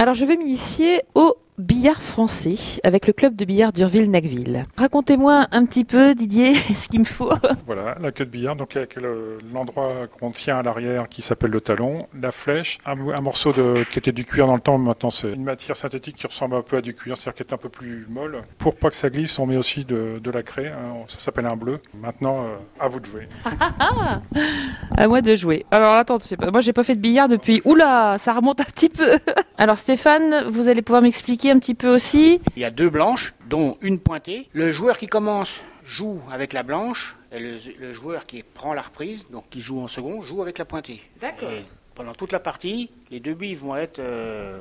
Alors je vais m'initier au billard français avec le club de billard d'Urville-Nacville. Racontez-moi un petit peu, Didier, ce qu'il me faut. Voilà, la queue de billard, donc avec le- l'endroit qu'on tient à l'arrière qui s'appelle le talon, la flèche, un, un morceau de, qui était du cuir dans le temps, maintenant c'est une matière synthétique qui ressemble un peu à du cuir, c'est-à-dire qui est un peu plus molle. Pour pas que ça glisse, on met aussi de, de la craie, hein, ça s'appelle un bleu. Maintenant, euh, à vous de jouer. À moi de jouer. Alors attends, tu sais pas, moi j'ai pas fait de billard depuis. Oula, ça remonte un petit peu. Alors Stéphane, vous allez pouvoir m'expliquer un petit peu aussi. Il y a deux blanches, dont une pointée. Le joueur qui commence joue avec la blanche, et le, le joueur qui prend la reprise, donc qui joue en second, joue avec la pointée. D'accord. Et pendant toute la partie, les deux billes vont être euh,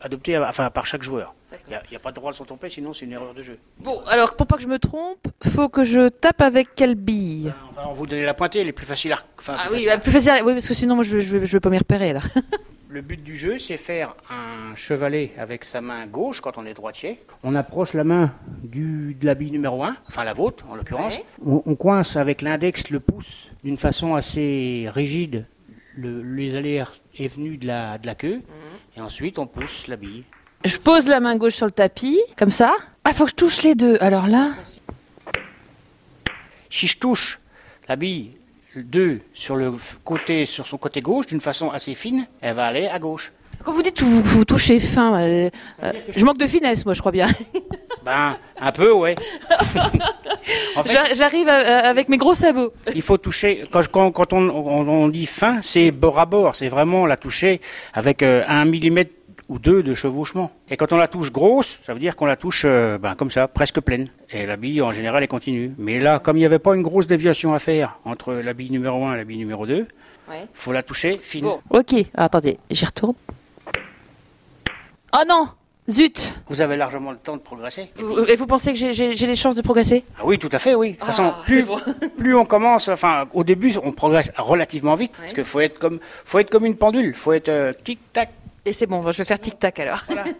adoptées à- enfin, par chaque joueur. Il n'y a, pas de droit de s'en tromper, sinon c'est une erreur de jeu. Bon, alors pour pas que je me trompe, faut que je tape avec quelle bille? On va vous donner la pointée, elle est plus facile à... enfin, Ah plus oui, facile à- bah, plus facile. Oui, parce que sinon moi je, je vais pas m'y repérer là. Le but du jeu, c'est faire un chevalet avec sa main gauche quand on est droitier. On approche la main du, de la bille numéro 1, enfin la vôtre en l'occurrence. On, on coince avec l'index le pouce d'une façon assez rigide le- les allers et venues de la, de la queue. Et ensuite, on pousse la bille. Je pose la main gauche sur le tapis, comme ça. Ah, faut que je touche les deux. Alors là, Si je touche la bille 2 sur, le côté, sur son côté gauche d'une façon assez fine, elle va aller à gauche. quand vous dites vous, vous touchez fin, euh, euh, je manque de finesse, moi je crois bien. Ben, un peu, ouais. en fait, J'a- J'arrive euh, avec mes gros sabots. Il faut toucher, quand, quand, quand on, on- on dit fin, c'est bord à bord, c'est vraiment la toucher avec euh, un millimètre ou deux de chevauchement. Et quand on la touche grosse, ça veut dire qu'on la touche euh, ben, comme ça, presque pleine. Et la bille, en général, est continue. Mais là, comme il n'y avait pas une grosse déviation à faire entre la bille numéro 1 et la bille numéro 2, Ouais. faut la toucher fine. Bon, ok. Alors, attendez, j'y retourne. Oh non Zut Vous avez largement le temps de progresser. vous, Et vous pensez que j'ai- les chances de progresser? Ah oui, tout à fait, oui. De toute façon, Ah, plus, bon. plus on commence, enfin, au début, on progresse relativement vite, parce qu'il faut être comme, faut être comme une pendule, faut être euh, tic tac. Et c'est bon, je vais faire tic-tac alors. Voilà.